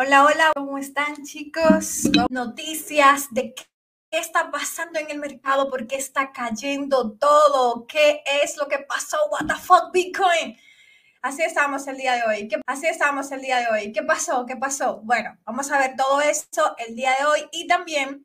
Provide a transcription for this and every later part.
Hola, hola, ¿cómo están chicos? Noticias de qué está pasando en el mercado, por qué está cayendo todo, qué es lo que pasó, what the fuck Bitcoin. Así estamos el día de hoy. ¿Qué, así estamos el día de hoy. ¿Qué pasó? ¿Qué pasó? Bueno, vamos a ver todo esto el día de hoy y también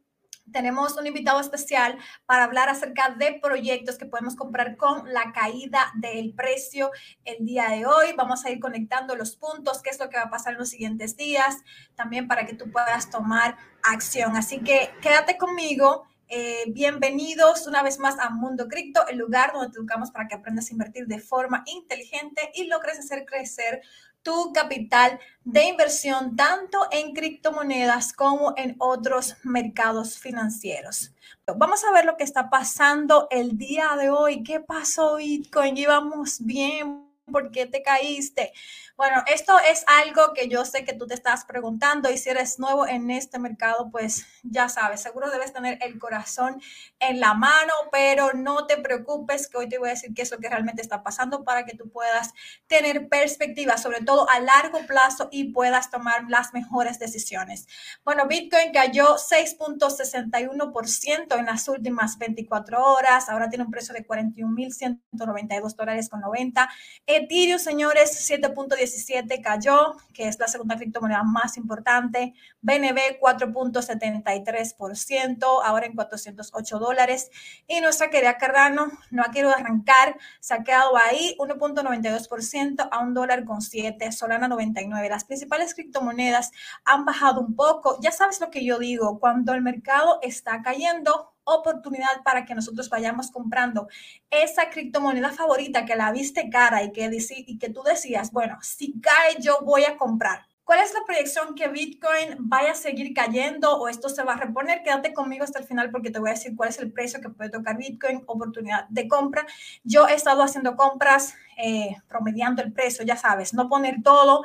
tenemos un invitado especial para hablar acerca de proyectos que podemos comprar con la caída del precio el día de hoy. Vamos a ir conectando los puntos, qué es lo que va a pasar en los siguientes días, también para que tú puedas tomar acción. Así que quédate conmigo. Eh, bienvenidos una vez más a Mundo Cripto, el lugar donde te educamos para que aprendas a invertir de forma inteligente y logres hacer crecer tu capital de inversión tanto en criptomonedas como en otros mercados financieros. Vamos a ver lo que está pasando el día de hoy. ¿Qué pasó Bitcoin? Íbamos bien. ¿Por qué te caíste? Bueno, esto es algo que yo sé que tú te estás preguntando y si eres nuevo en este mercado, pues ya sabes, seguro debes tener el corazón en la mano, pero no te preocupes que hoy te voy a decir qué es lo que realmente está pasando para que tú puedas tener perspectiva, sobre todo a largo plazo y puedas tomar las mejores decisiones. Bueno, Bitcoin cayó 6.61% en las últimas 24 horas, ahora tiene un precio de 41.192 dólares con 90. Ethereum, señores, 7.10 17 cayó, que es la segunda criptomoneda más importante. BNB 4.73%, ahora en 408 dólares. Y nuestra querida Cardano no ha querido arrancar, se ha quedado ahí 1.92% a un dólar con 7, Solana 99. Las principales criptomonedas han bajado un poco. Ya sabes lo que yo digo, cuando el mercado está cayendo, oportunidad para que nosotros vayamos comprando esa criptomoneda favorita que la viste cara y que, y que tú decías, bueno, si cae yo voy a comprar. ¿Cuál es la proyección que Bitcoin vaya a seguir cayendo o esto se va a reponer? Quédate conmigo hasta el final porque te voy a decir cuál es el precio que puede tocar Bitcoin, oportunidad de compra. Yo he estado haciendo compras eh, promediando el precio, ya sabes, no poner todo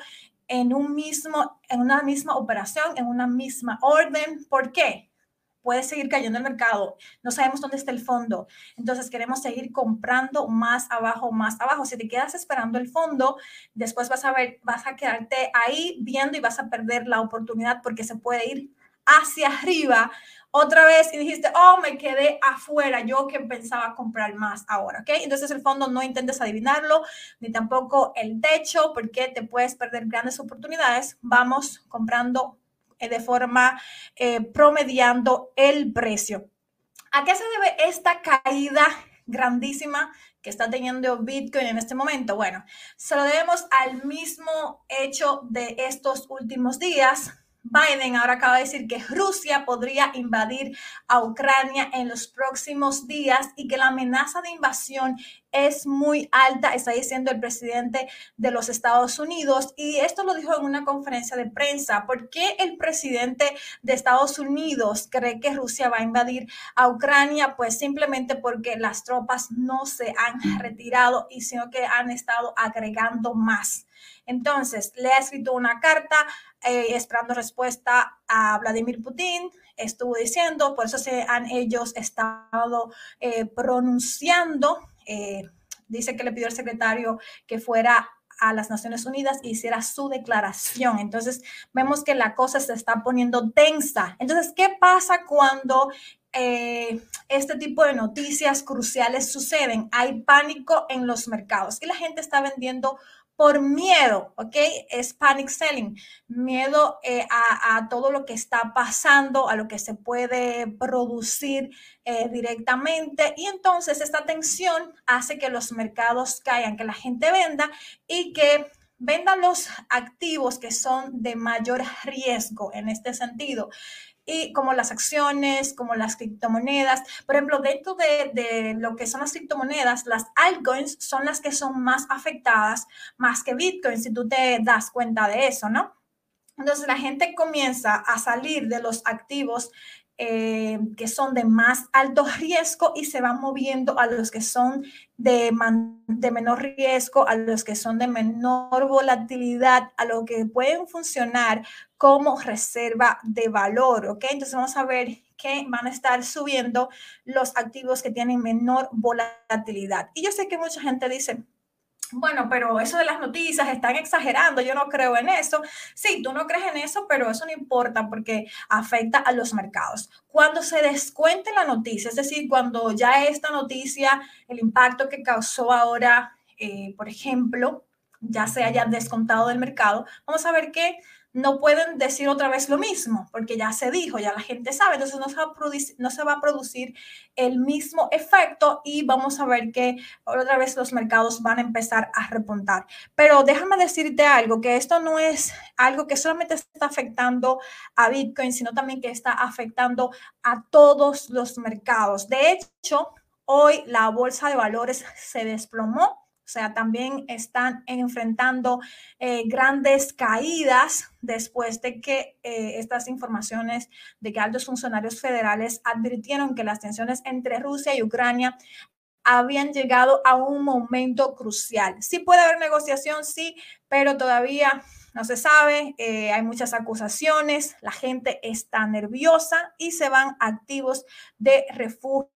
en un mismo, en una misma operación, en una misma orden. ¿Por qué? Puede seguir cayendo el mercado, no sabemos dónde está el fondo, entonces queremos seguir comprando más abajo, más abajo. Si te quedas esperando el fondo, después vas a ver, vas a quedarte ahí viendo y vas a perder la oportunidad porque se puede ir hacia arriba otra vez y dijiste, oh, me quedé afuera, yo que pensaba comprar más ahora, ¿ok? Entonces el fondo no intentes adivinarlo, ni tampoco el techo, porque te puedes perder grandes oportunidades. Vamos comprando de forma eh, promediando el precio. ¿A qué se debe esta caída grandísima que está teniendo Bitcoin en este momento? Bueno, se lo debemos al mismo hecho de estos últimos días, Biden ahora acaba de decir que Rusia podría invadir a Ucrania en los próximos días y que la amenaza de invasión es muy alta, está diciendo el presidente de los Estados Unidos. Y esto lo dijo en una conferencia de prensa. ¿Por qué el presidente de Estados Unidos cree que Rusia va a invadir a Ucrania? Pues simplemente porque las tropas no se han retirado y sino que han estado agregando más. Entonces, le ha escrito una carta eh, esperando respuesta a Vladimir Putin. Estuvo diciendo, por eso se han ellos estado eh, pronunciando. Eh, dice que le pidió al secretario que fuera a las Naciones Unidas e hiciera su declaración. Entonces, vemos que la cosa se está poniendo tensa. Entonces, ¿qué pasa cuando este tipo de noticias cruciales suceden? Hay pánico en los mercados y la gente está vendiendo por miedo, ¿ok? Es panic selling, miedo eh, a, todo lo que está pasando, a lo que se puede producir eh, directamente. Y entonces esta tensión hace que los mercados caigan, que la gente venda y que venda los activos que son de mayor riesgo en este sentido y como las acciones, como las criptomonedas. Por ejemplo, dentro de, lo que son las criptomonedas, las altcoins son las que son más afectadas, más que Bitcoin, si tú te das cuenta de eso, ¿no? Entonces la gente comienza a salir de los activos eh, que son de más alto riesgo y se van moviendo a los que son de, de menor riesgo, a los que son de menor volatilidad, a lo que pueden funcionar como reserva de valor, ¿ok? Entonces vamos a ver que van a estar subiendo los activos que tienen menor volatilidad. Y yo sé que mucha gente dice, bueno, pero eso de las noticias están exagerando, yo no creo en eso. Sí, tú no crees en eso, pero eso no importa porque afecta a los mercados. Cuando se descuente la noticia, es decir, cuando ya esta noticia, el impacto que causó ahora, eh, por ejemplo, ya se haya descontado del mercado, vamos a ver qué no pueden decir otra vez lo mismo, porque ya se dijo, ya la gente sabe, entonces no se va a producir, el mismo efecto y vamos a ver que otra vez los mercados van a empezar a repuntar. Pero déjame decirte algo, que esto no es algo que solamente está afectando a Bitcoin, sino también que está afectando a todos los mercados. De hecho, hoy la bolsa de valores se desplomó o sea, también están enfrentando eh, grandes caídas después de que eh, estas informaciones de que altos funcionarios federales advirtieron que las tensiones entre Rusia y Ucrania habían llegado a un momento crucial. Sí puede haber negociación, sí, pero todavía no se sabe, eh, hay muchas acusaciones, la gente está nerviosa y se van activos de refugio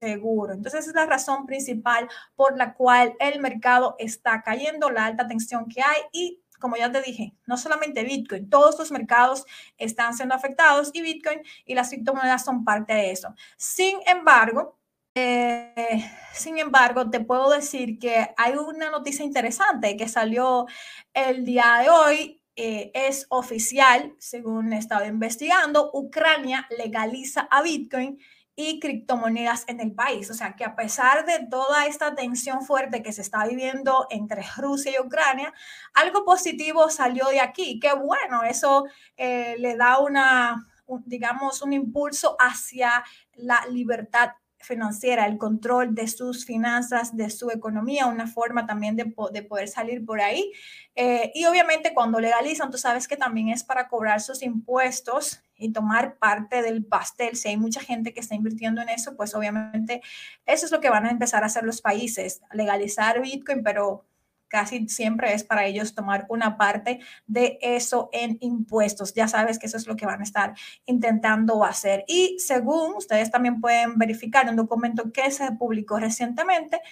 seguro. Entonces, es la razón principal por la cual el mercado está cayendo, la alta tensión que hay y como ya te dije, no solamente Bitcoin, todos los mercados están siendo afectados y Bitcoin y las criptomonedas son parte de eso. Sin embargo, eh, sin embargo, te puedo decir que hay una noticia interesante que salió el día de hoy. Eh, es oficial, según he estado investigando, Ucrania legaliza a Bitcoin y criptomonedas en el país. O sea que a pesar de toda esta tensión fuerte que se está viviendo entre Rusia y Ucrania, algo positivo salió de aquí. Qué bueno, eso eh, le da una, digamos, un impulso hacia la libertad financiera, el control de sus finanzas, de su economía, una forma también de, de poder salir por ahí. Eh, y obviamente cuando legalizan, tú sabes que también es para cobrar sus impuestos y tomar parte del pastel. Si hay mucha gente que está invirtiendo en eso, pues obviamente eso es lo que van a empezar a hacer los países, legalizar Bitcoin, pero casi siempre es para ellos tomar una parte de eso en impuestos. Ya sabes que eso es lo que van a estar intentando hacer. Y según ustedes también pueden verificar un documento que se publicó recientemente,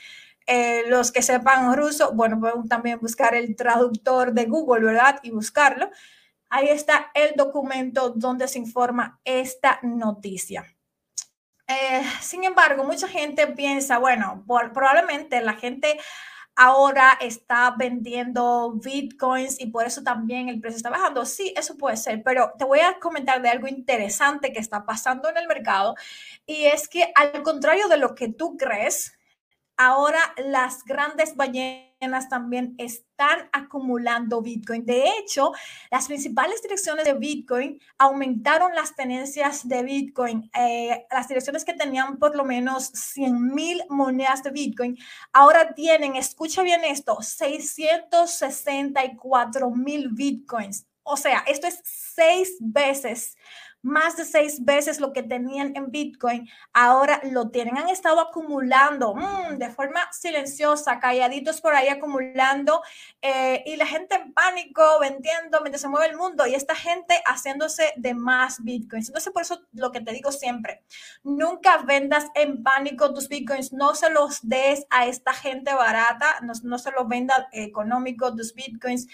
eh, los que sepan ruso, bueno, pueden también buscar el traductor de Google, ¿verdad? Y buscarlo. Ahí está el documento donde se informa esta noticia. Eh, sin embargo, mucha gente piensa, bueno, probablemente la gente ahora está vendiendo bitcoins y por eso también el precio está bajando. Sí, eso puede ser, pero te voy a comentar de algo interesante que está pasando en el mercado y es que al contrario de lo que tú crees, ahora las grandes ballenas también están acumulando Bitcoin. De hecho, las principales direcciones de Bitcoin aumentaron las tenencias de Bitcoin. Eh, las direcciones que tenían por lo menos 100 mil monedas de Bitcoin, ahora tienen, escucha bien esto, 664 mil Bitcoins. O sea, esto es seis veces más de seis veces lo que tenían en Bitcoin, ahora lo tienen. Han estado acumulando mm, de forma silenciosa, calladitos por ahí acumulando eh, y la gente en pánico vendiendo mientras se mueve el mundo y esta gente haciéndose de más Bitcoins. Entonces, por eso lo que te digo siempre, nunca vendas en pánico tus Bitcoins, no se los des a esta gente barata, no, no se los venda económico tus Bitcoins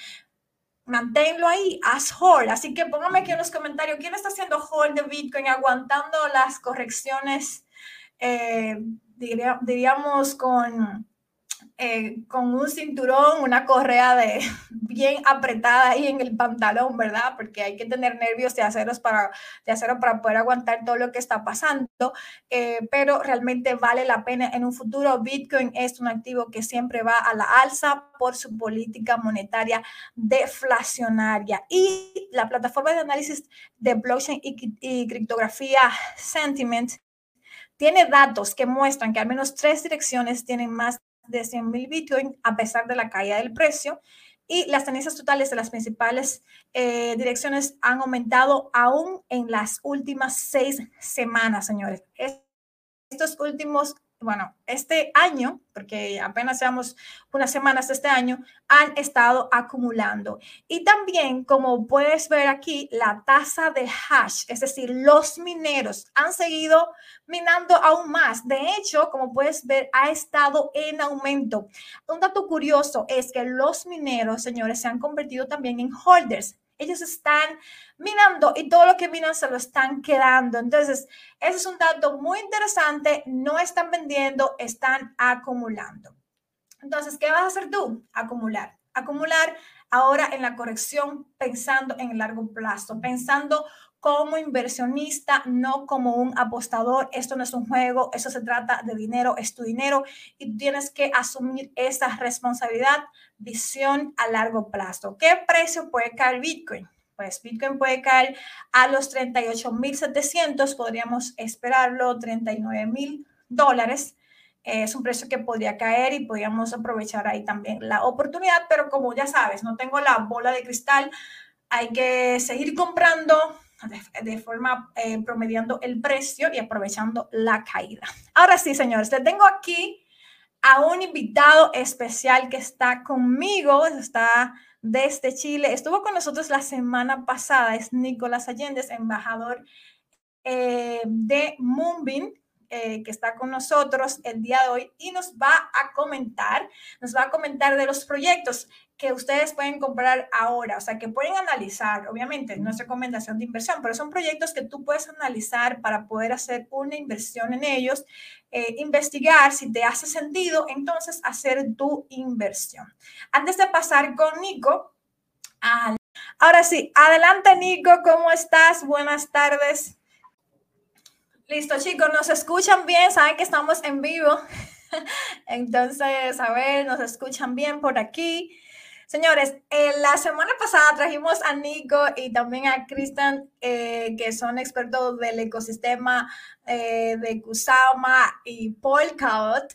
manténlo ahí, haz hold. Así que póngame aquí en los comentarios, ¿quién está haciendo hold de Bitcoin, aguantando las correcciones, eh, diríamos, con eh, con un cinturón, una correa de bien apretada ahí en el pantalón, ¿verdad? Porque hay que tener nervios de acero para, de acero para poder aguantar todo lo que está pasando, eh, pero realmente vale la pena en un futuro. Bitcoin es un activo que siempre va a la alza por su política monetaria deflacionaria. Y la plataforma de análisis de blockchain y, y criptografía Sentiment tiene datos que muestran que al menos tres direcciones tienen más de 100 mil Bitcoin a pesar de la caída del precio. Y las tendencias totales de las principales eh, direcciones han aumentado aún en las últimas seis semanas, señores. Estos últimos bueno, este año, porque apenas seamos unas semanas de este año, han estado acumulando. Y también, como puedes ver aquí, la tasa de hash, es decir, los mineros han seguido minando aún más. De hecho, como puedes ver, ha estado en aumento. Un dato curioso es que los mineros, señores, se han convertido también en holders. Ellos están minando y todo lo que minan se lo están quedando. Entonces, ese es un dato muy interesante. No están vendiendo, están acumulando. Entonces, ¿qué vas a hacer tú? Acumular. Acumular ahora en la corrección pensando en el largo plazo, pensando como inversionista, no como un apostador. Esto no es un juego, eso se trata de dinero, es tu dinero y tienes que asumir esa responsabilidad, visión a largo plazo. ¿Qué precio puede caer Bitcoin? Pues Bitcoin puede caer a los 38.700, podríamos esperarlo, 39.000 dólares. Es un precio que podría caer y podríamos aprovechar ahí también la oportunidad, pero como ya sabes, no tengo la bola de cristal, hay que seguir comprando, de, forma eh, promediando el precio y aprovechando la caída. Ahora sí, señores, le tengo aquí a un invitado especial que está conmigo, está desde Chile. Estuvo con nosotros la semana pasada, es Nicolás Allende, embajador eh, de Moonbeam, eh, que está con nosotros el día de hoy y nos va a comentar, nos va a comentar de los proyectos que ustedes pueden comprar ahora, o sea, que pueden analizar, obviamente, no es recomendación de inversión, pero son proyectos que tú puedes analizar para poder hacer una inversión en ellos, eh, investigar si te hace sentido, entonces hacer tu inversión. Antes de pasar con Nico, ahora sí, adelante Nico, ¿cómo estás? Buenas tardes. Listo, chicos, nos escuchan bien, saben que estamos en vivo. Entonces, a ver, nos escuchan bien por aquí. Señores, eh, la semana pasada trajimos a Nico y también a Cristian, eh, que son expertos del ecosistema eh, de Kusama y Polkadot.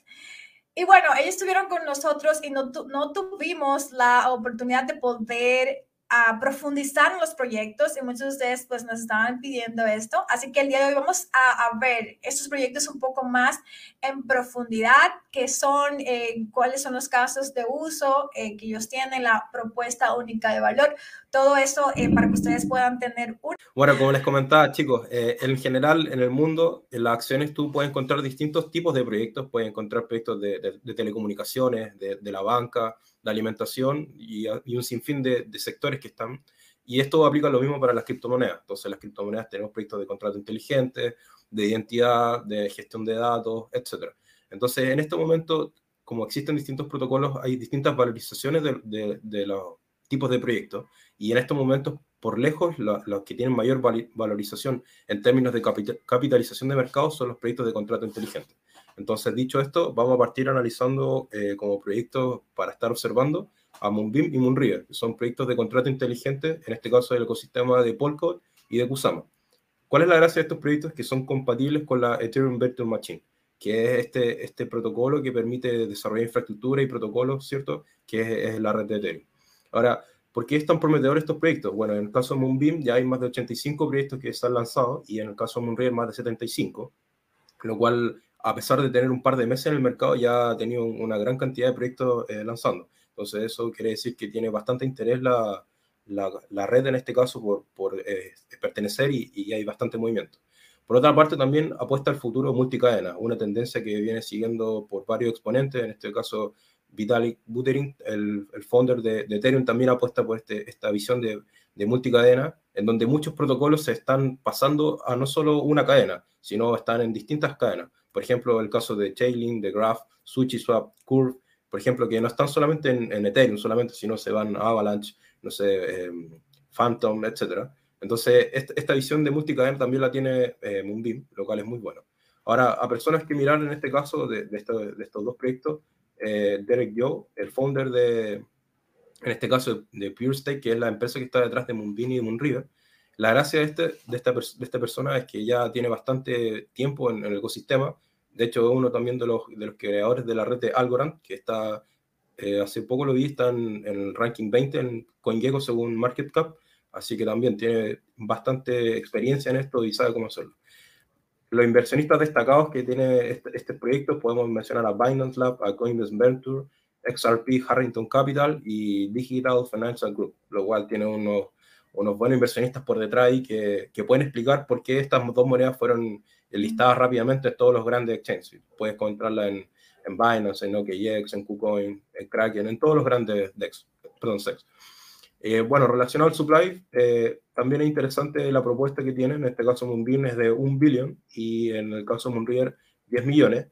Y bueno, ellos estuvieron con nosotros y no, no tuvimos la oportunidad de poder a profundizar en los proyectos y muchos de ustedes pues nos estaban pidiendo esto. Así que el día de hoy vamos a, ver estos proyectos un poco más en profundidad, qué son, eh, cuáles son los casos de uso eh, que ellos tienen, la propuesta única de valor, todo eso eh, para que ustedes puedan tener un... Bueno, como les comentaba chicos, en general en el mundo, en las acciones tú puedes encontrar distintos tipos de proyectos, puedes encontrar proyectos de, de, telecomunicaciones, de, de la banca, de alimentación y, un sinfín de, sectores que están. Y esto aplica lo mismo para las criptomonedas. Entonces, las criptomonedas tenemos proyectos de contrato inteligente, de identidad, de gestión de datos, etc. Entonces, en este momento, como existen distintos protocolos, hay distintas valorizaciones de, de, los tipos de proyectos. Y en estos momentos, por lejos, los que tienen mayor valorización en términos de capitalización de mercado son los proyectos de contrato inteligente. Entonces, dicho esto, vamos a partir analizando eh, como proyectos para estar observando a Moonbeam y Moonriver, son proyectos de contrato inteligente, en este caso del ecosistema de Polkadot y de Kusama. ¿Cuál es la gracia de estos proyectos? Que son compatibles con la Ethereum Virtual Machine, que es este, este protocolo que permite desarrollar infraestructura y protocolos, ¿cierto? Que es, la red de Ethereum. Ahora, ¿por qué están prometedores estos proyectos? Bueno, en el caso de Moonbeam ya hay más de 85 proyectos que se han lanzado y en el caso de Moonriver más de 75, lo cual a pesar de tener un par de meses en el mercado, ya ha tenido una gran cantidad de proyectos eh, lanzando. Entonces eso quiere decir que tiene bastante interés la, la, red en este caso por, por eh, pertenecer y, y, hay bastante movimiento. Por otra parte, también apuesta al futuro multicadena, una tendencia que viene siguiendo por varios exponentes, en este caso Vitalik Buterin, el, el founder de, de, Ethereum, también apuesta por este, esta visión de, de multicadena, en donde muchos protocolos se están pasando a no solo una cadena, sino están en distintas cadenas. Por ejemplo, el caso de Chainlink, de Graph, SushiSwap, Curve, por ejemplo, que no están solamente en, Ethereum, solamente, sino se van a Avalanche, no sé, em, Phantom, etc. Entonces, esta, visión de multicadena también la tiene eh, Moonbeam, lo cual es muy bueno. Ahora, a personas que miran en este caso de, de, estos dos proyectos, eh, Derek Yo, el founder de, en este caso, de PureStake, que es la empresa que está detrás de Moonbeam y de Moonriver, la gracia de, este, de, esta, persona es que ya tiene bastante tiempo en, el ecosistema. De hecho, uno también de los, creadores de la red de Algorand, que está, eh, hace poco lo vi, está en, el ranking 20 en CoinGecko según Market Cap, así que también tiene bastante experiencia en esto y sabe cómo hacerlo. los inversionistas destacados que tiene este, este, proyecto, podemos mencionar a Binance Lab, a Coinbase Venture, XRP, Harrington Capital y Digital Financial Group, lo cual tiene unos, unos buenos inversionistas por detrás y que, que, pueden explicar por qué estas dos monedas fueron listadas rápidamente en todos los grandes exchanges. Puedes encontrarla en, en Binance, en OKX, en KuCoin, en Kraken, en todos los grandes DEX, perdón, SEX. Eh, bueno, relacionado al supply, eh, también es interesante la propuesta que tienen, en este caso Moonbeam es de un billón y en el caso Moonriver 10 millones,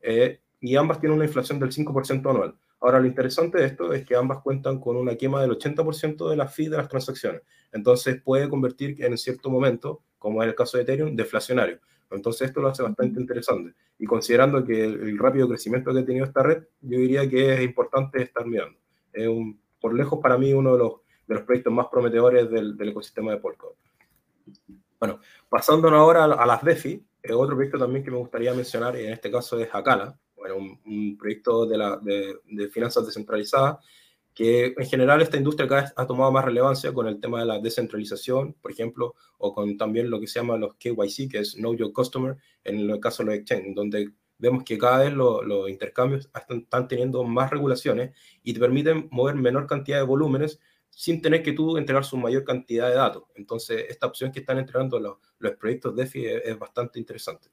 eh, y ambas tienen una inflación del 5% anual. Ahora, lo interesante de esto es que ambas cuentan con una quema del 80% de la fee de las transacciones. Entonces, puede convertir en cierto momento, como es el caso de Ethereum, deflacionario. Entonces, esto lo hace bastante interesante. Y considerando que el, rápido crecimiento que ha tenido esta red, yo diría que es importante estar mirando. Es un, por lejos, para mí, uno de los de los proyectos más prometedores del, ecosistema de Polkadot. Bueno, pasándonos ahora a, las DeFi, otro proyecto también que me gustaría mencionar, en este caso es Acala, bueno, un, proyecto de, finanzas descentralizadas, que en general esta industria cada vez ha tomado más relevancia con el tema de la descentralización, por ejemplo, o con también lo que se llama los KYC, que es Know Your Customer, en el caso de los exchange, donde vemos que cada vez los intercambios están, teniendo más regulaciones y te permiten mover menor cantidad de volúmenes sin tener que tú entregar su mayor cantidad de datos. Entonces, esta opción que están entregando los, los proyectos DeFi es, es, bastante interesante.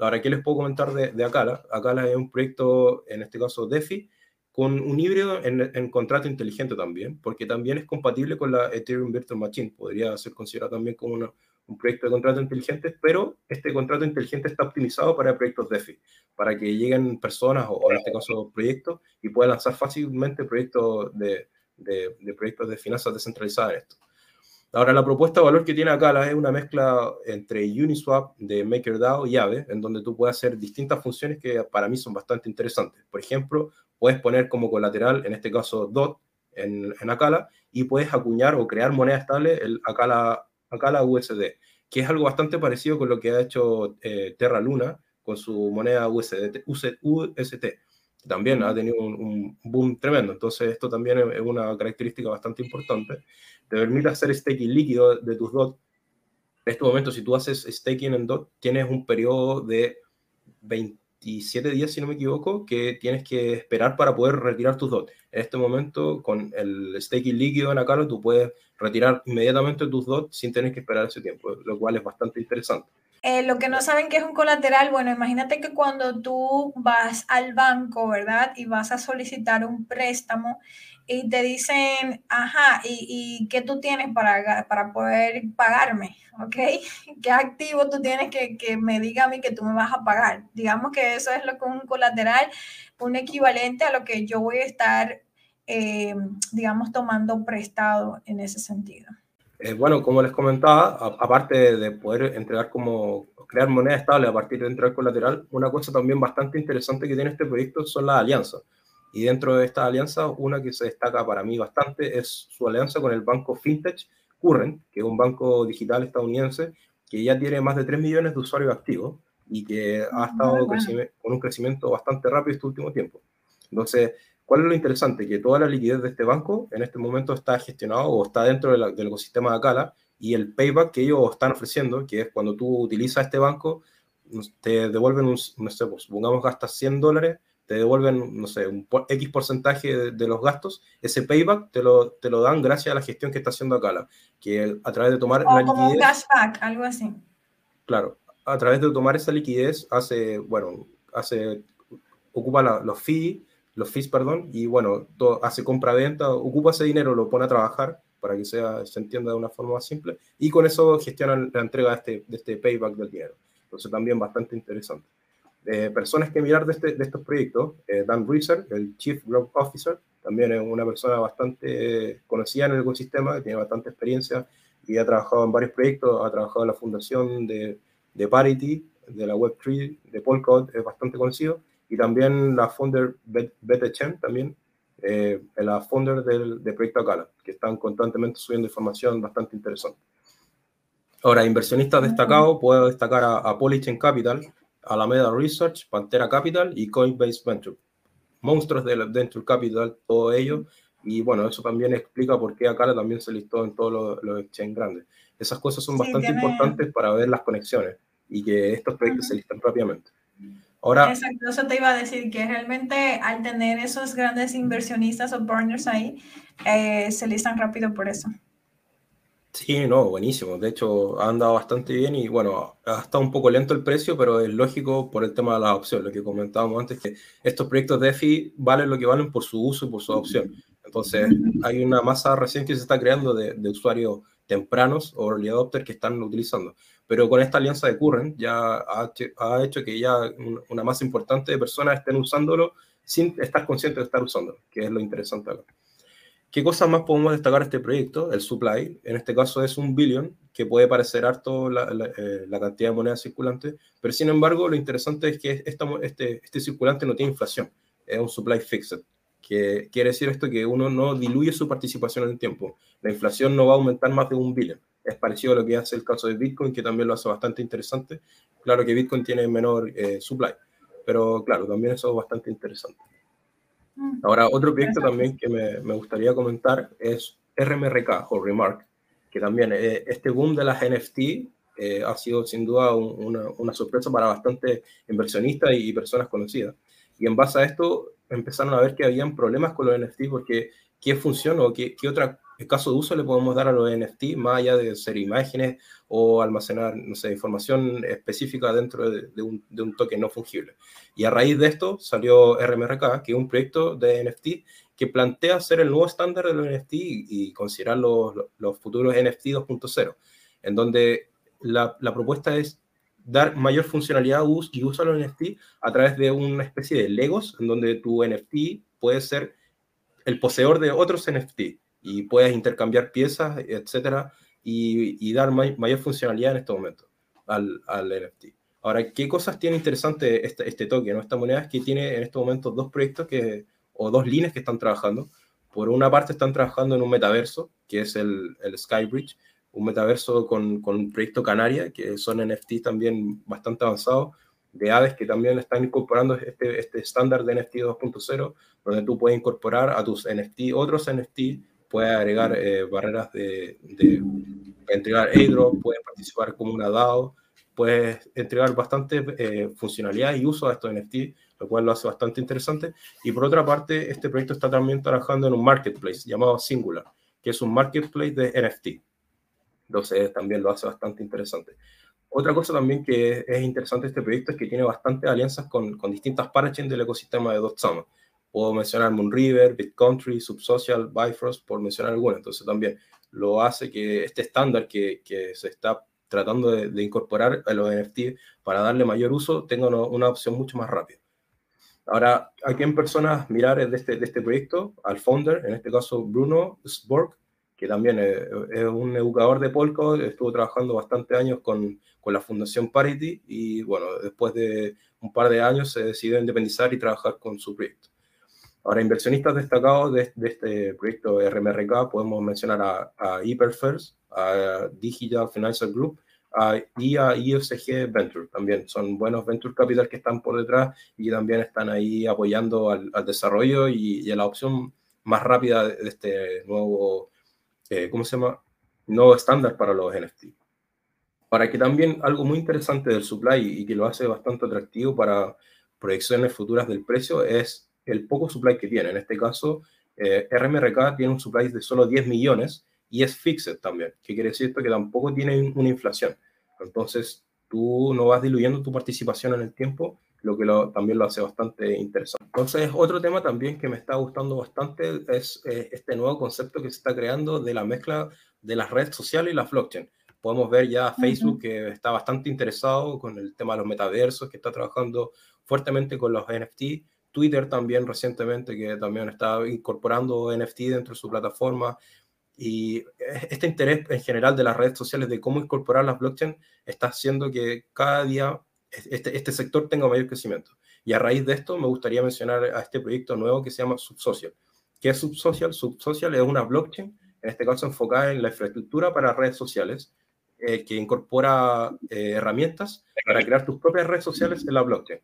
Ahora, ¿qué les puedo comentar de, de Acala? Acala es un proyecto, en este caso DeFi, con un híbrido en, en, contrato inteligente también, porque también es compatible con la Ethereum Virtual Machine. Podría ser considerado también como un proyecto de contrato inteligente, pero este contrato inteligente está optimizado para proyectos DeFi, para que lleguen personas o, en este caso proyectos y puedan lanzar fácilmente proyectos de, de, proyectos de finanzas descentralizadas en esto. Ahora, la propuesta de valor que tiene acá es una mezcla entre Uniswap de MakerDAO y Aave, en donde tú puedes hacer distintas funciones que para mí son bastante interesantes. Por ejemplo, puedes poner como colateral, en este caso DOT, en, en Acala, y puedes acuñar o crear moneda estable el Acala, Acala USD, que es algo bastante parecido con lo que ha hecho eh, Terra Luna con su moneda USD, UST también ha tenido un, boom tremendo. Entonces, esto también es una característica bastante importante. Te permite hacer staking líquido de tus DOT. En este momento, si tú haces staking en DOT, tienes un periodo de 27 días, si no me equivoco, que tienes que esperar para poder retirar tus DOT. En este momento, con el staking líquido en Acalo, tú puedes retirar inmediatamente tus DOT sin tener que esperar ese tiempo, lo cual es bastante interesante. Eh, lo que no saben que es un colateral, bueno, imagínate que cuando tú vas al banco, ¿verdad? Y vas a solicitar un préstamo y te dicen, ajá, ¿y, qué tú tienes para, para poder pagarme? ¿Ok? ¿Qué activo tú tienes que, que me diga a mí que tú me vas a pagar? Digamos que eso es lo que es un colateral, un equivalente a lo que yo voy a estar, eh, digamos, tomando prestado en ese sentido. Eh, bueno, como les comentaba, aparte de poder entregar como crear moneda estable a partir de entregar colateral, una cosa también bastante interesante que tiene este proyecto son las alianzas. Y dentro de estas alianzas, una que se destaca para mí bastante es su alianza con el banco FinTech Current, que es un banco digital estadounidense que ya tiene más de 3 millones de usuarios activos y que ha estado con un crecimiento bastante rápido este último tiempo. Entonces, ¿Cuál es lo interesante? Que toda la liquidez de este banco en este momento está gestionado o está dentro del ecosistema de Acala y el payback que ellos están ofreciendo, que es cuando tú utilizas este banco, te devuelven un, no sé, pues, supongamos gastas 100 dólares, te devuelven, no sé, un X porcentaje de, los gastos, ese payback te lo, te lo dan gracias a la gestión que está haciendo Acala, que a través de tomar o como un cashback, algo así. Claro, a través de tomar esa liquidez hace, bueno, hace, ocupa los fees, los fees, perdón, y bueno, todo, hace compra-venta, ocupa ese dinero, lo pone a trabajar para que sea, se entienda de una forma más simple, y con eso gestionan la entrega de este, de este payback del dinero. Entonces también bastante interesante. Eh, personas que mirar de, este, de estos proyectos, eh, Dan Reeser, el Chief Growth Officer, también es una persona bastante conocida en el ecosistema, tiene bastante experiencia y ha trabajado en varios proyectos, ha trabajado en la fundación de, de Parity, de la Web3, de Polkadot, es bastante conocido, y también la founder Bete Chen, también, eh, la founder del, Proyecto Acala, que están constantemente subiendo información bastante interesante. Ahora, inversionistas destacados, puedo destacar a, a Polychain Capital, Alameda Research, Pantera Capital y Coinbase Venture. Monstruos de Venture Capital, todo ello. Y bueno, eso también explica por qué Acala también se listó en todos los, los exchanges grandes. Esas cosas son bastante importantes para ver las conexiones y que estos proyectos se listan rápidamente. Ahora, Exacto, eso te iba a decir, que realmente al tener esos grandes inversionistas o partners ahí, eh, se listan rápido por eso. Sí, no, buenísimo. De hecho, ha andado bastante bien y bueno, ha estado un poco lento el precio, pero es lógico por el tema de las opciones, lo que comentábamos antes, que estos proyectos de EFI valen lo que valen por su uso y por su adopción. Entonces, hay una masa recién que se está creando de, usuarios tempranos o early adopters que están utilizando. Pero con esta alianza de Current ya ha, ha hecho que ya una masa importante de personas estén usándolo sin estar conscientes de estar usándolo, que es lo interesante acá. ¿Qué cosas más podemos destacar de este proyecto? El supply, en este caso es un billón, que puede parecer harto la, eh, cantidad de moneda circulante, pero sin embargo lo interesante es que este, este circulante no tiene inflación, es un supply fixed, que quiere decir esto que uno no diluye su participación en el tiempo. La inflación no va a aumentar más de un billón. Es parecido a lo que hace el caso de Bitcoin, que también lo hace bastante interesante. Claro que Bitcoin tiene menor eh, supply, pero claro, también eso es bastante interesante. Mm. Ahora, otro proyecto también que me, me, gustaría comentar es RMRK o Remark, que también eh, este boom de las NFT eh, ha sido sin duda una, una, sorpresa para bastantes inversionistas y, personas conocidas. Y en base a esto empezaron a ver que habían problemas con los NFT porque qué función o qué, qué otra caso de uso le podemos dar a los NFT más allá de ser imágenes o almacenar, no sé, información específica dentro de, un, de, un, token no fungible. Y a raíz de esto salió RMRK, que es un proyecto de NFT que plantea ser el nuevo estándar de los NFT y, considerar los, los, futuros NFT 2.0, en donde la, la, propuesta es dar mayor funcionalidad y uso a los NFT a través de una especie de Legos, en donde tu NFT puede ser el poseedor de otros NFT y puedes intercambiar piezas, etcétera, y, dar mayor funcionalidad en este momento al, al, NFT. Ahora, ¿qué cosas tiene interesante este, este token, esta moneda? Es que tiene en estos momentos dos proyectos que, o dos líneas que están trabajando. Por una parte están trabajando en un metaverso, que es el, el Skybridge, un metaverso con, con, un proyecto Canaria, que son NFT también bastante avanzados, de Aves que también están incorporando este, este estándar de NFT 2.0, donde tú puedes incorporar a tus NFT, otros NFT puede agregar eh, barreras de, de, entregar airdrop, puede participar como una DAO, puede entregar bastante eh, funcionalidad y uso a estos NFT, lo cual lo hace bastante interesante. Y por otra parte, este proyecto está también trabajando en un marketplace llamado Singular, que es un marketplace de NFT. Entonces también lo hace bastante interesante. Otra cosa también que es interesante este proyecto es que tiene bastantes alianzas con, con distintas parachains del ecosistema de Dotsama. Puedo mencionar Moonriver, BitCountry, Subsocial, Bifrost, por mencionar algunas. Entonces también lo hace que este estándar que, que se está tratando de, incorporar a los NFT para darle mayor uso tenga una, opción mucho más rápida. Ahora, aquí en personas mirar de este, de este proyecto al founder, en este caso Bruno Sborg, que también es, un educador de Polkadot, estuvo trabajando bastante años con, con, la Fundación Parity y bueno, después de un par de años se decidió independizar y trabajar con su proyecto. Ahora, inversionistas destacados de, este proyecto RMRK podemos mencionar a, a Hyperfirst, a Digital Financial Group y a IFCG Venture también. Son buenos venture capital que están por detrás y también están ahí apoyando al, desarrollo y, a la opción más rápida de, este nuevo, eh, ¿cómo se llama? Nuevo estándar para los NFT. Para que también algo muy interesante del supply y que lo hace bastante atractivo para proyecciones futuras del precio es el poco supply que tiene. En este caso, eh, RMRK tiene un supply de solo 10 millones y es fixed también, que quiere decir esto que tampoco tiene una inflación. Entonces, tú no vas diluyendo tu participación en el tiempo, lo que también lo hace bastante interesante. Entonces, otro tema también que me está gustando bastante es eh, este nuevo concepto que se está creando de la mezcla de las redes sociales y la blockchain. Podemos ver ya Facebook que está bastante interesado con el tema de los metaversos, que está trabajando fuertemente con los NFT, Twitter también recientemente, que también está incorporando NFT dentro de su plataforma. Y este interés en general de las redes sociales de cómo incorporar las blockchain está haciendo que cada día este, este sector tenga mayor crecimiento. Y a raíz de esto me gustaría mencionar a este proyecto nuevo que se llama Subsocial. ¿Qué es Subsocial? Subsocial es una blockchain, en este caso enfocada en la infraestructura para redes sociales, eh, que incorpora eh, herramientas para crear tus propias redes sociales en la blockchain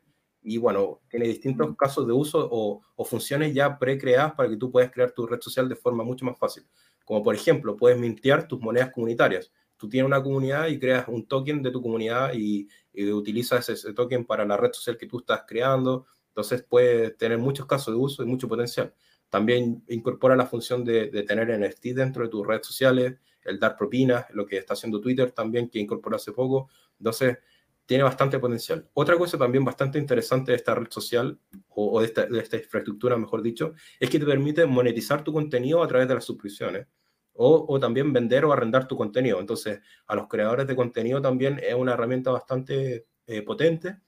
y bueno, tiene distintos casos de uso o, funciones ya pre-creadas para que tú puedas crear tu red social de forma mucho más fácil. Como por ejemplo, puedes mintear tus monedas comunitarias, tú tienes una comunidad y creas un token de tu comunidad y, utilizas ese, token para la red social que tú estás creando. Entonces puede tener muchos casos de uso y mucho potencial. También incorpora la función de, de tener NFT dentro de tus redes sociales, el dar propinas, lo que está haciendo Twitter también, que incorporó hace poco. Entonces, tiene bastante potencial. Otra cosa también bastante interesante de esta red social, o, de, esta, de, esta, infraestructura, mejor dicho, es que te permite monetizar tu contenido a través de las suscripciones, o, o, también vender o arrendar tu contenido. Entonces, a los creadores de contenido también es una herramienta bastante eh, potente,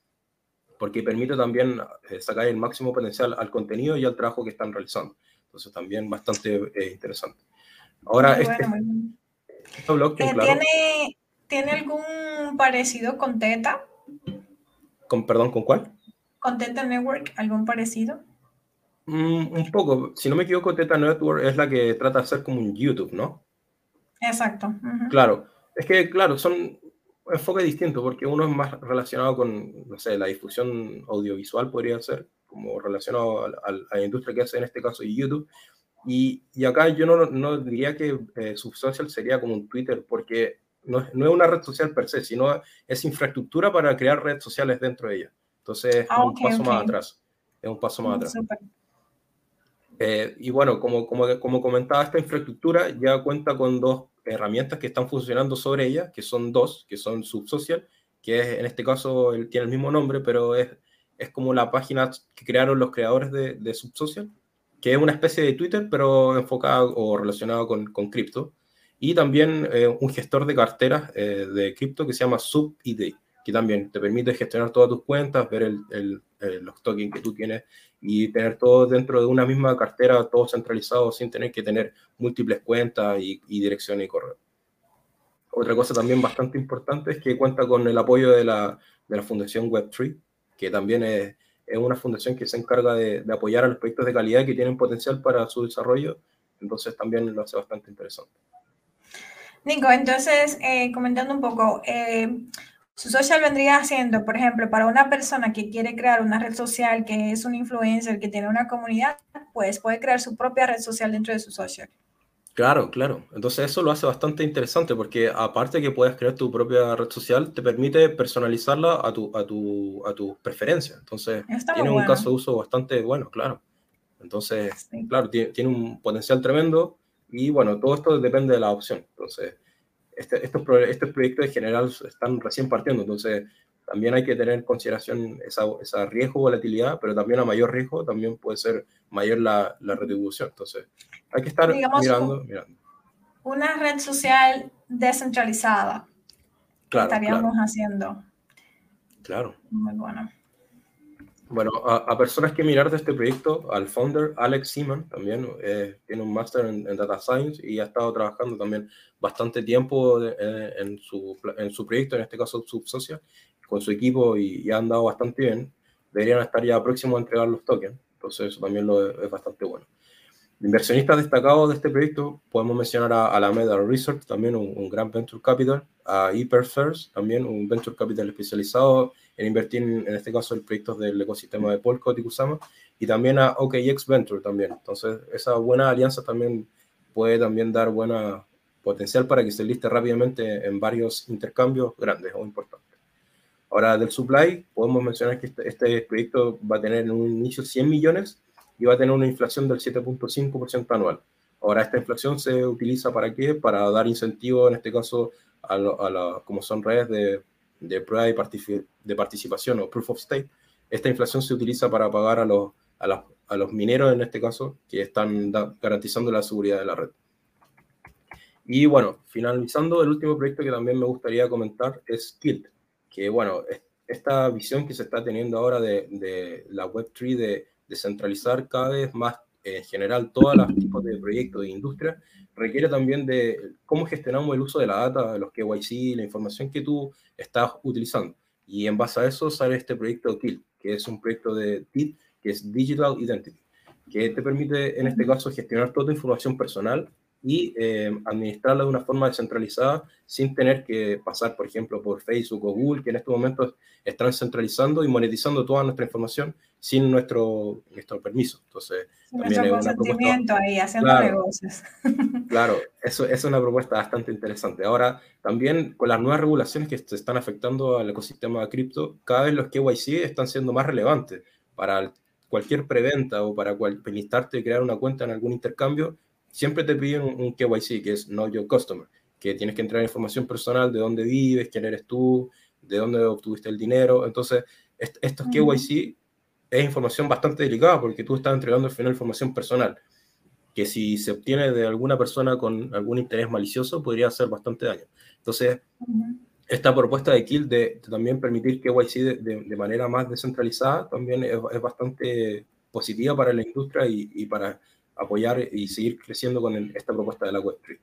porque permite también eh, sacar el máximo potencial al contenido y al trabajo que están realizando. Entonces, también bastante eh, interesante. Ahora, este, este bloque, claro, ¿tiene, ¿Tiene algún parecido con Teta? ¿Con, perdón, ¿con cuál? ¿Con Teta Network? ¿Algún parecido? Mm, un poco. Si no me equivoco, Teta Network es la que trata de hacer como un YouTube, ¿no? Exacto. Claro. Es que, claro, son enfoques distintos porque uno es más relacionado con, no sé, la difusión audiovisual podría ser, como relacionado a, la industria que hace en este caso YouTube. Y, y acá yo no, no diría que eh, Subsocial sería como un Twitter porque no, es una red social per se, sino es infraestructura para crear redes sociales dentro de ella. Entonces, es ah, un paso más atrás. Es un paso más atrás. Eh, y bueno, como, como, como comentaba, esta infraestructura ya cuenta con dos herramientas que están funcionando sobre ella, que son dos, que son Subsocial, que es, en este caso él tiene el mismo nombre, pero es, es como la página que crearon los creadores de, de Subsocial, que es una especie de Twitter, pero enfocada o relacionada con, con cripto y también eh, un gestor de carteras eh, de cripto que se llama SubID, que también te permite gestionar todas tus cuentas, ver el, los tokens que tú tienes y tener todo dentro de una misma cartera, todo centralizado sin tener que tener múltiples cuentas y, y direcciones y correo. Otra cosa también bastante importante es que cuenta con el apoyo de la, de la Fundación Web3, que también es, es, una fundación que se encarga de, de apoyar a los proyectos de calidad que tienen potencial para su desarrollo, entonces también lo hace bastante interesante. Nico, entonces, eh, comentando un poco, eh, su social vendría siendo, por ejemplo, para una persona que quiere crear una red social, que es un influencer, que tiene una comunidad, pues puede crear su propia red social dentro de su social. Claro, claro. Entonces eso lo hace bastante interesante porque aparte que puedes crear tu propia red social, te permite personalizarla a tu, a tu, a tus preferencias. Entonces tiene un caso de uso bastante bueno, claro. Entonces, claro, tiene, tiene, un potencial tremendo y bueno, todo esto depende de la opción. Entonces, este, estos, estos proyectos en general están recién partiendo, entonces también hay que tener en consideración esa, esa riesgo, volatilidad, pero también a mayor riesgo también puede ser mayor la, la retribución. Entonces, hay que estar mirando, mirando. Una red social descentralizada. Claro, estaríamos haciendo. Claro. Muy bueno. Bueno, a, personas que mirar de este proyecto, al founder Alex Seaman también eh, tiene un máster en, Data Science y ha estado trabajando también bastante tiempo eh, en, su, en su proyecto, en este caso Subsocial, con su equipo y, ha andado bastante bien. Deberían estar ya próximos a entregar los tokens, entonces eso también lo, es bastante bueno. Inversionistas destacados de este proyecto podemos mencionar a Alameda Research, también un, un gran venture capital, a Hyperfirst, también un venture capital especializado en invertir en, este caso en proyectos del ecosistema de Polkadot y Kusama, y también a OKX Venture también. Entonces, esa buena alianza también puede también dar buena potencial para que se liste rápidamente en varios intercambios grandes o importantes. Ahora, del supply, podemos mencionar que este, este proyecto va a tener en un inicio 100 millones y va a tener una inflación del 7.5% anual. Ahora, esta inflación se utiliza para qué? Para dar incentivo, en este caso, a, a como son redes de de prueba de, de, participación o proof of stake, esta inflación se utiliza para pagar a los, a, a los mineros, en este caso, que están garantizando la seguridad de la red. Y bueno, finalizando, el último proyecto que también me gustaría comentar es Kilt, que bueno, esta visión que se está teniendo ahora de, de la Web3 de descentralizar cada vez más en general todos los tipos de proyectos de industria, requiere también de cómo gestionamos el uso de la data, los KYC, la información que tú estás utilizando. Y en base a eso sale este proyecto TIL, que es un proyecto de TIL, que es Digital Identity, que te permite en este caso gestionar toda tu información personal y eh, administrarla de una forma descentralizada sin tener que pasar, por ejemplo, por Facebook o Google, que en estos momentos están centralizando y monetizando toda nuestra información sin nuestro, nuestro permiso. Entonces, también es una propuesta, ahí, haciendo negocios. claro, eso, es una propuesta bastante interesante. Ahora, también con las nuevas regulaciones que se están afectando al ecosistema de cripto, cada vez los KYC están siendo más relevantes para cualquier preventa o para cual, y crear una cuenta en algún intercambio siempre te piden un, KYC, que es Know Your Customer, que tienes que entrar información personal de dónde vives, quién eres tú, de dónde obtuviste el dinero. Entonces, estos KYC es información bastante delicada porque tú estás entregando al final información personal, que si se obtiene de alguna persona con algún interés malicioso podría hacer bastante daño. Entonces, esta propuesta de Kill de, también permitir KYC de, de, manera más descentralizada también es, bastante positiva para la industria y, y para apoyar y seguir creciendo con esta propuesta de la Web3.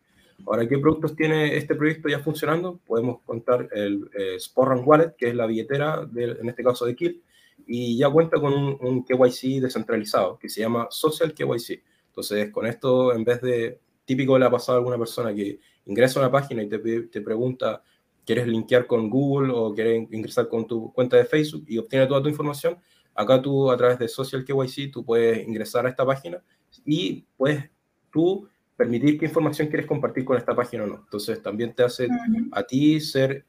Ahora, ¿qué productos tiene este proyecto ya funcionando? Podemos contar el eh, Sporran Wallet, que es la billetera, en este caso de Kill, y ya cuenta con un, KYC descentralizado que se llama Social KYC. Entonces, con esto, en vez de típico le ha pasado a alguna persona que ingresa a una página y te, te pregunta, ¿quieres linkear con Google o quieres ingresar con tu cuenta de Facebook y obtiene toda tu información? Acá tú, a través de Social KYC, tú puedes ingresar a esta página y puedes tú permitir qué información quieres compartir con esta página o no. Entonces también te hace a ti ser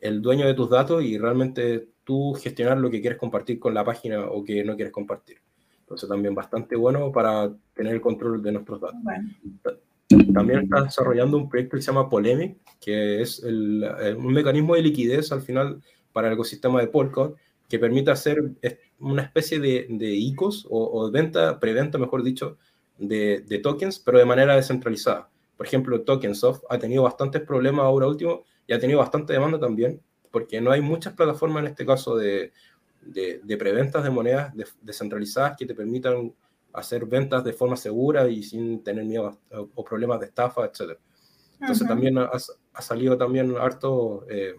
el dueño de tus datos y realmente tú gestionar lo que quieres compartir con la página o que no quieres compartir. Entonces también bastante bueno para tener el control de nuestros datos. También está desarrollando un proyecto que se llama Polemic, que es un mecanismo de liquidez al final para el ecosistema de Polkadot que permite hacer una especie de, de ICOs o, de venta, preventa, mejor dicho, de, de, tokens, pero de manera descentralizada. Por ejemplo, Tokensoft ha tenido bastantes problemas ahora último y ha tenido bastante demanda también, porque no hay muchas plataformas en este caso de, de preventas de monedas descentralizadas que te permitan hacer ventas de forma segura y sin tener miedo o problemas de estafa, etc. Entonces también ha, ha, salido también harto... Eh,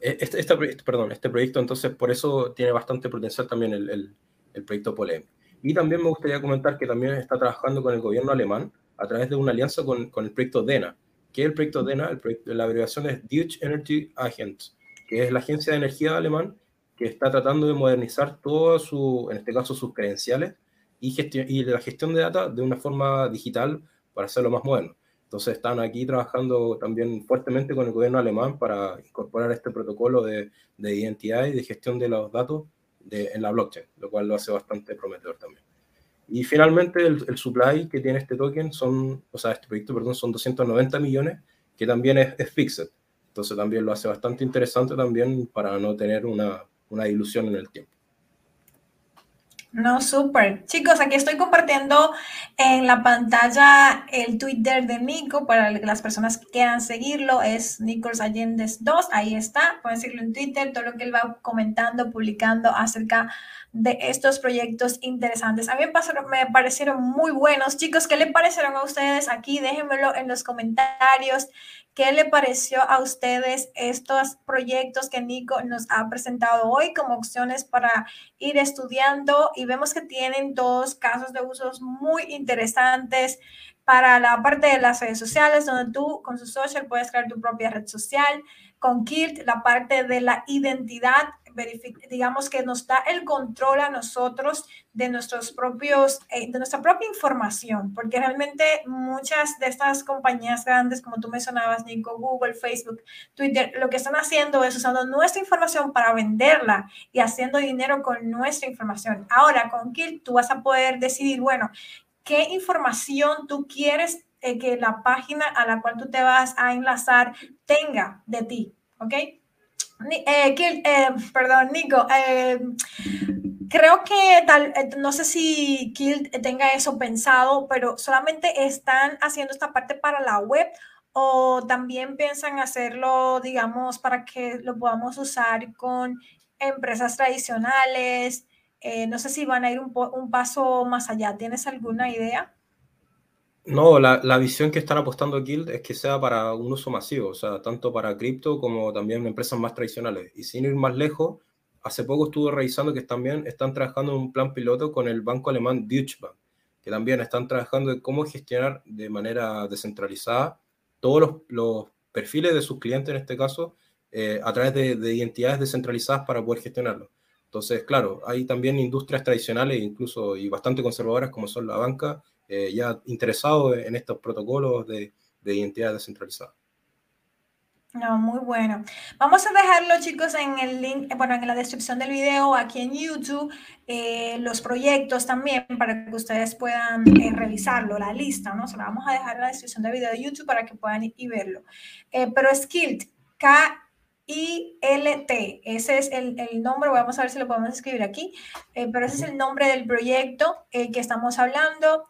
e, este, este, perdón, este proyecto entonces por eso tiene bastante potencial también el, el, proyecto Polem. Y también me gustaría comentar que también está trabajando con el gobierno alemán a través de una alianza con, con el proyecto DENA. ¿Qué es el proyecto DENA? El proyecto, la abreviación es Deutsche Energy Agents, que es la agencia de energía alemán que está tratando de modernizar todo su, en este caso, sus credenciales y, y la gestión de data de una forma digital para hacerlo más moderno. Entonces están aquí trabajando también fuertemente con el gobierno alemán para incorporar este protocolo de, de identidad y de gestión de los datos en la blockchain, lo cual lo hace bastante prometedor también. Y finalmente el, supply que tiene este token son, o sea, este proyecto, perdón, son 290 millones, que también es, es fixed. Entonces también lo hace bastante interesante también para no tener una, una dilución en el tiempo. No, súper. Chicos, aquí estoy compartiendo en la pantalla el Twitter de Nico para las personas que quieran seguirlo. Es Nicolas Allendes 2. Ahí está. Pueden seguirlo en Twitter. Todo lo que él va comentando, publicando acerca de estos proyectos interesantes. A mí me parecieron muy buenos. Chicos, ¿qué le parecieron a ustedes aquí? Déjenmelo en los comentarios. ¿Qué le pareció a ustedes estos proyectos que Nico nos ha presentado hoy como opciones para ir estudiando? Y vemos que tienen dos casos de usos muy interesantes para la parte de las redes sociales, donde tú con su social puedes crear tu propia red social. Con Kilt, la parte de la identidad digamos que nos da el control a nosotros de nuestros propios, eh, de nuestra propia información, porque realmente muchas de estas compañías grandes, como tú mencionabas, Nico, Google, Facebook, Twitter, lo que están haciendo es usando nuestra información para venderla y haciendo dinero con nuestra información. Ahora, con Kill, tú vas a poder decidir, bueno, qué información tú quieres eh, que la página a la cual tú te vas a enlazar tenga de ti, ¿ok? Eh, eh, perdón, Nico, eh, creo que tal, no sé si Kill tenga eso pensado, pero solamente están haciendo esta parte para la web o también piensan hacerlo, digamos, para que lo podamos usar con empresas tradicionales. no sé si van a ir un, un paso más allá. ¿Tienes alguna idea? No, la, la, visión que están apostando Guild es que sea para un uso masivo, o sea, tanto para cripto como también empresas más tradicionales. Y sin ir más lejos, hace poco estuve revisando que también están trabajando en un plan piloto con el banco alemán Deutsche Bank, que también están trabajando en cómo gestionar de manera descentralizada todos los, perfiles de sus clientes, en este caso, eh, a través de, de, identidades descentralizadas para poder gestionarlo. Entonces, claro, hay también industrias tradicionales, incluso y bastante conservadoras, como son la banca, eh, ya interesados en estos protocolos de, de identidad descentralizada. No, muy bueno. Vamos a dejarlo, chicos, en el link, eh, bueno, en la descripción del video, aquí en YouTube, eh, los proyectos también para que ustedes puedan eh, revisarlo, la lista, ¿no? Se la vamos a dejar en la descripción del video de YouTube para que puedan ir y verlo. pero Skilt, K-I-L-T, ese es el, el, nombre, vamos a ver si lo podemos escribir aquí, pero ese es el nombre del proyecto que estamos hablando.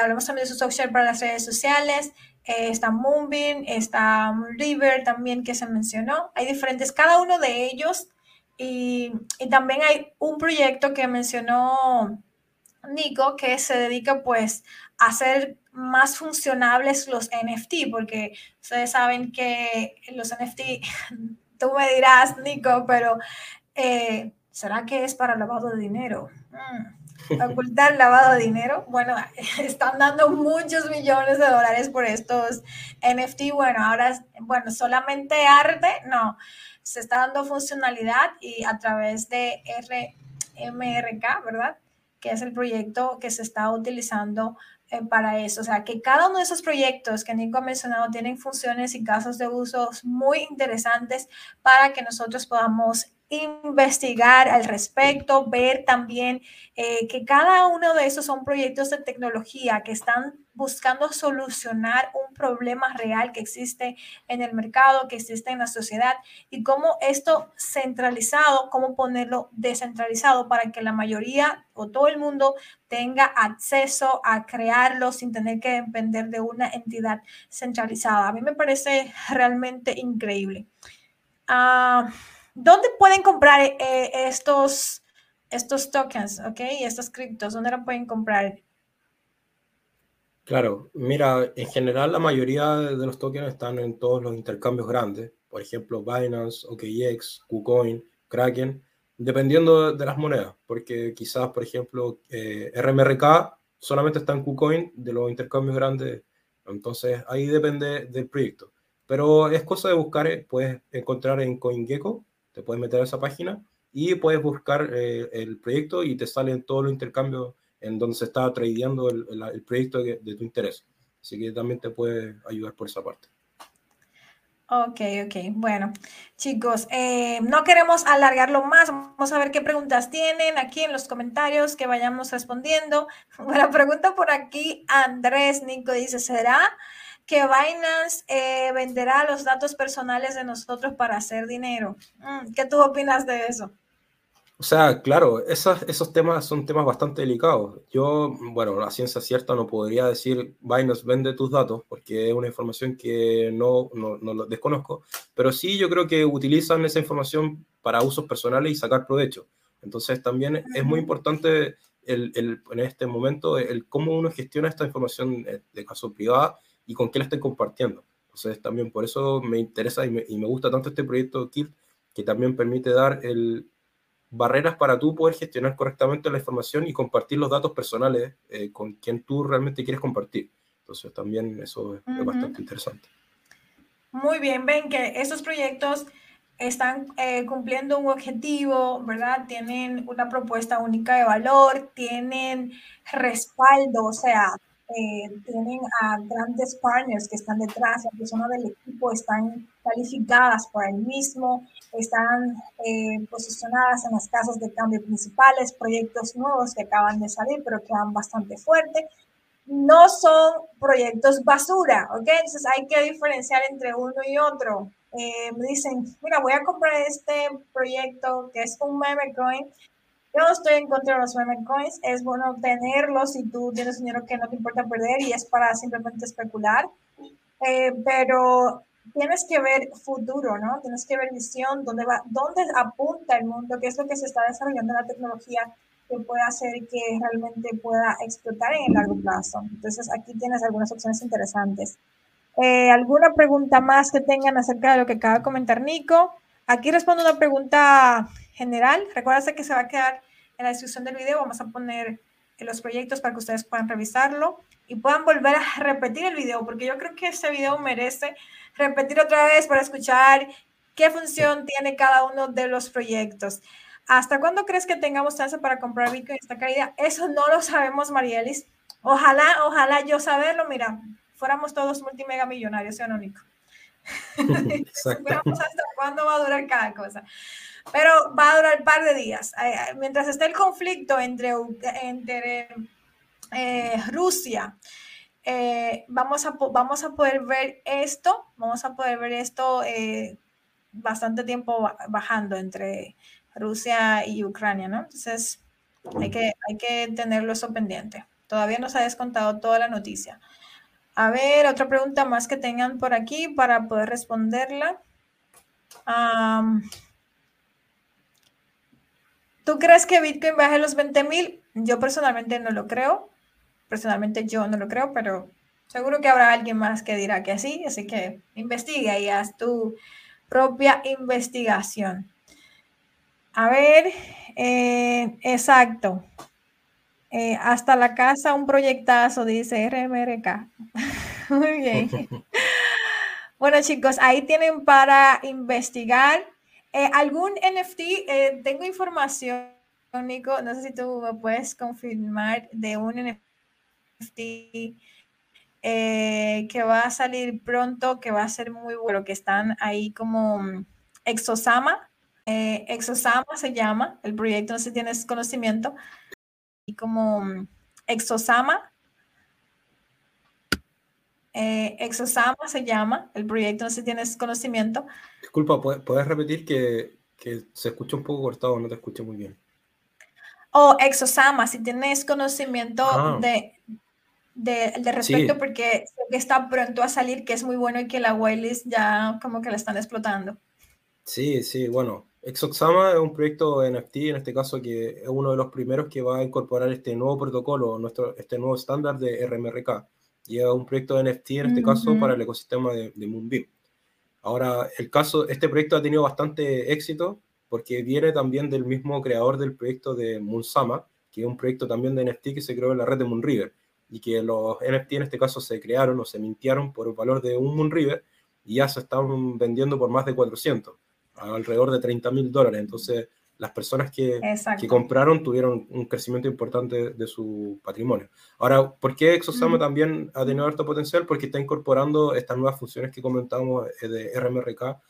Hablamos también de su software para las redes sociales. Eh, está Moonbeam, está River también que se mencionó. Hay diferentes, cada uno de ellos. Y, también hay un proyecto que mencionó Nico que se dedica pues a hacer más funcionables los NFT, porque ustedes saben que los NFT, tú me dirás, Nico, pero eh, ¿será que es para lavado de dinero? Mm ocultar lavado de dinero. Bueno, están dando muchos millones de dólares por estos NFT. Bueno, ahora, bueno, solamente arte, no, se está dando funcionalidad y a través de RMRK, ¿verdad? Que es el proyecto que se está utilizando eh, para eso. O sea, que cada uno de esos proyectos que Nico ha mencionado tienen funciones y casos de usos muy interesantes para que nosotros podamos investigar al respecto, ver también eh, que cada uno de esos son proyectos de tecnología que están buscando solucionar un problema real que existe en el mercado, que existe en la sociedad y cómo esto centralizado, cómo ponerlo descentralizado para que la mayoría o todo el mundo tenga acceso a crearlo sin tener que depender de una entidad centralizada. A mí me parece realmente increíble. Ah, ¿Dónde pueden comprar eh, estos, estos tokens, ok? Estos criptos, ¿dónde lo pueden comprar? Claro, mira, en general la mayoría de los tokens están en todos los intercambios grandes, por ejemplo, Binance, OKX, KuCoin, Kraken, dependiendo de las monedas, porque quizás, por ejemplo, eh, RMRK solamente está en KuCoin de los intercambios grandes, entonces ahí depende del proyecto. Pero es cosa de buscar, eh, puedes encontrar en CoinGecko te puedes meter a esa página y puedes buscar eh, el proyecto y te salen todos los intercambios en donde se está tradeando el, el, proyecto de, tu interés. Así que también te puede ayudar por esa parte. Ok, ok. Bueno, chicos, eh, no queremos alargarlo más. Vamos a ver qué preguntas tienen aquí en los comentarios que vayamos respondiendo. Bueno, pregunta por aquí Andrés Nico dice, ¿será que Binance eh, venderá los datos personales de nosotros para hacer dinero. Mm, ¿Qué tú opinas de eso? O sea, claro, esos, esos temas son temas bastante delicados. Yo, bueno, la ciencia cierta no podría decir Binance vende tus datos porque es una información que no, no, no desconozco, pero sí yo creo que utilizan esa información para usos personales y sacar provecho. Entonces también es muy importante el, el, en este momento el cómo uno gestiona esta información de caso privada y con qué la estén compartiendo. Entonces, también por eso me interesa y me, y me gusta tanto este proyecto KILT, que también permite dar el, barreras para tú poder gestionar correctamente la información y compartir los datos personales eh, con quien tú realmente quieres compartir. Entonces, también eso es, bastante interesante. Muy bien, ven que esos proyectos están eh, cumpliendo un objetivo, ¿verdad? Tienen una propuesta única de valor, tienen respaldo, o sea, eh, tienen a grandes partners que están detrás, las personas del equipo están calificadas por el mismo, están eh, posicionadas en las casas de cambio principales, proyectos nuevos que acaban de salir, pero que van bastante fuerte. No son proyectos basura, ¿ok? Entonces hay que diferenciar entre uno y otro. Eh, me dicen, mira, voy a comprar este proyecto que es un meme coin yo estoy en contra de los meme coins. Es bueno tenerlos si tú tienes dinero que no te importa perder y es para simplemente especular. Eh, pero tienes que ver futuro, ¿no? Tienes que ver visión, dónde va, dónde apunta el mundo, qué es lo que se está desarrollando en la tecnología que puede hacer que realmente pueda explotar en el largo plazo. Entonces, aquí tienes algunas opciones interesantes. Eh, ¿Alguna pregunta más que tengan acerca de lo que acaba de comentar Nico? Aquí respondo una pregunta general. Recuerda que se va a quedar en la descripción del video vamos a poner los proyectos para que ustedes puedan revisarlo y puedan volver a repetir el video, porque yo creo que este video merece repetir otra vez para escuchar qué función tiene cada uno de los proyectos. ¿Hasta cuándo crees que tengamos chance para comprar Bitcoin esta caída? Eso no lo sabemos, Marielis. Ojalá, ojalá yo saberlo, mira, fuéramos todos multimega millonarios, ¿sí o no, Nico? hasta cuándo va a durar cada cosa. Pero va a durar un par de días. Mientras esté el conflicto entre, entre eh, Rusia, eh, vamos, a, vamos a poder ver esto, vamos a poder ver esto eh, bastante tiempo bajando entre Rusia y Ucrania, ¿no? Entonces, hay que, hay que tenerlo eso pendiente. Todavía no se ha descontado toda la noticia. A ver, otra pregunta más que tengan por aquí para poder responderla. ¿Tú crees que Bitcoin baje los 20 mil? Yo personalmente no lo creo. Personalmente yo no lo creo, pero seguro que habrá alguien más que dirá que sí. Así que investiga y haz tu propia investigación. A ver, eh, exacto. Eh, hasta la casa un proyectazo, dice RMRK. Muy bien. bueno, chicos, ahí tienen para investigar. Eh, ¿Algún NFT? Eh, tengo información, Nico, no sé si tú me puedes confirmar de un NFT que va a salir pronto, que va a ser muy bueno, que están ahí como mm, Exosama. Exosama se llama, el proyecto, no sé si tienes conocimiento, como mm, Exosama. Eh, Exosama se llama, el proyecto, no sé si tienes conocimiento. Disculpa, ¿puedes repetir que, se escucha un poco cortado, no te escucho muy bien? O Exosama, si tienes conocimiento ah. de, de, respecto, porque está pronto a salir, que es muy bueno y que la whitelist ya como que la están explotando. Sí, sí, bueno, Exoxama es un proyecto NFT, en este caso, que es uno de los primeros que va a incorporar este nuevo protocolo, nuestro, este nuevo estándar de RMRK. Y es un proyecto de NFT, en este caso, para el ecosistema de, de Moonbeam. Ahora, el caso, este proyecto ha tenido bastante éxito porque viene también del mismo creador del proyecto de Moonsama, que es un proyecto también de NFT que se creó en la red de Moonriver y que los NFT en este caso se crearon o se mintieron por el valor de un Moonriver y ya se están vendiendo por más de 400 alrededor de 30 mil dólares. Entonces, las personas que, que, compraron tuvieron un crecimiento importante de su patrimonio. Ahora, ¿por qué Exosama también ha tenido alto potencial? Porque está incorporando estas nuevas funciones que comentamos eh, de RMRK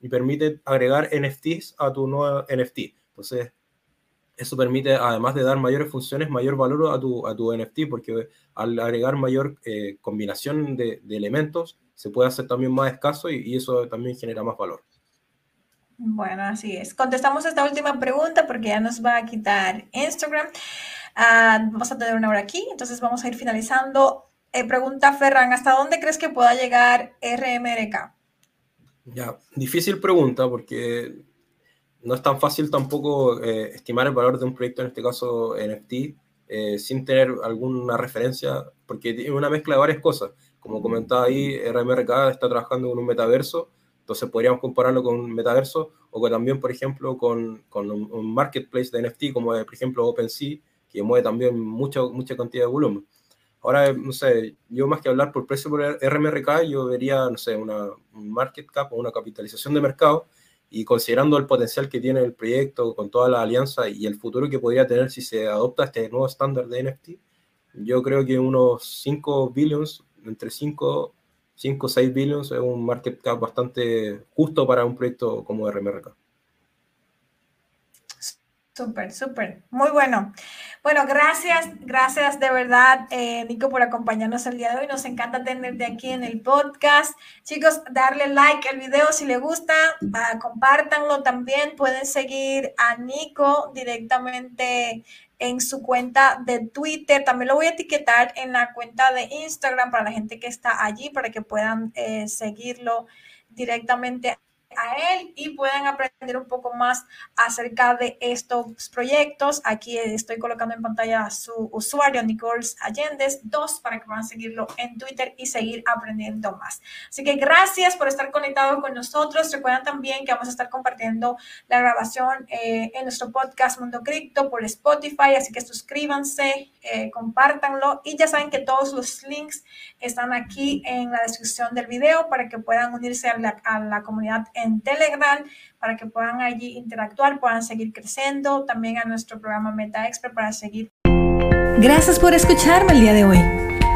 y permite agregar NFTs a tu nuevo NFT. Entonces, eso permite, además de dar mayores funciones, mayor valor a tu, a tu NFT, porque al agregar mayor eh, combinación de, de, elementos, se puede hacer también más escaso y, y eso también genera más valor. Bueno, así es. Contestamos esta última pregunta porque ya nos va a quitar Instagram. Ah, vamos a tener una hora aquí, entonces vamos a ir finalizando. Eh, pregunta Ferran, ¿hasta dónde crees que pueda llegar RMRK? Ya, difícil pregunta porque no es tan fácil tampoco eh, estimar el valor de un proyecto, en este caso NFT, eh, sin tener alguna referencia, porque tiene una mezcla de varias cosas. Como comentaba ahí, RMRK está trabajando en un metaverso entonces podríamos compararlo con un metaverso o con, también, por ejemplo, con, con un, marketplace de NFT como, por ejemplo, OpenSea, que mueve también mucha, mucha cantidad de volumen. Ahora, no sé, yo más que hablar por precio por RMRK, yo vería, no sé, una, un market cap o una capitalización de mercado y considerando el potencial que tiene el proyecto con toda la alianza y el futuro que podría tener si se adopta este nuevo estándar de NFT, yo creo que unos 5 billions, entre 5 5 o 6 billions es un market cap bastante justo para un proyecto como RMRK. Súper, súper. Muy bueno. Bueno, gracias, gracias de verdad, eh, Nico, por acompañarnos el día de hoy. Nos encanta tenerte aquí en el podcast. Chicos, darle like al video si les gusta, uh, compártanlo también. Pueden seguir a Nico directamente en su cuenta de Twitter. También lo voy a etiquetar en la cuenta de Instagram para la gente que está allí, para que puedan eh, seguirlo directamente a él y pueden aprender un poco más acerca de estos proyectos. Aquí estoy colocando en pantalla su usuario, Nicoles Allendes 2, para que puedan seguirlo en Twitter y seguir aprendiendo más. Así que gracias por estar conectados con nosotros. Recuerden también que vamos a estar compartiendo la grabación eh, en nuestro podcast Mundo Cripto por Spotify, así que suscríbanse, eh, compártanlo y ya saben que todos los links están aquí en la descripción del video para que puedan unirse a la, a la comunidad en Telegram, para que puedan allí interactuar, puedan seguir creciendo, también a nuestro programa Meta Expert para seguir. Gracias por escucharme el día de hoy.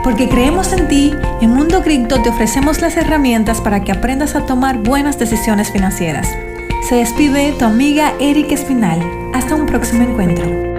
Porque creemos en ti, en Mundo Cripto te ofrecemos las herramientas para que aprendas a tomar buenas decisiones financieras. Se despide tu amiga Erika Espinal. Hasta un próximo encuentro.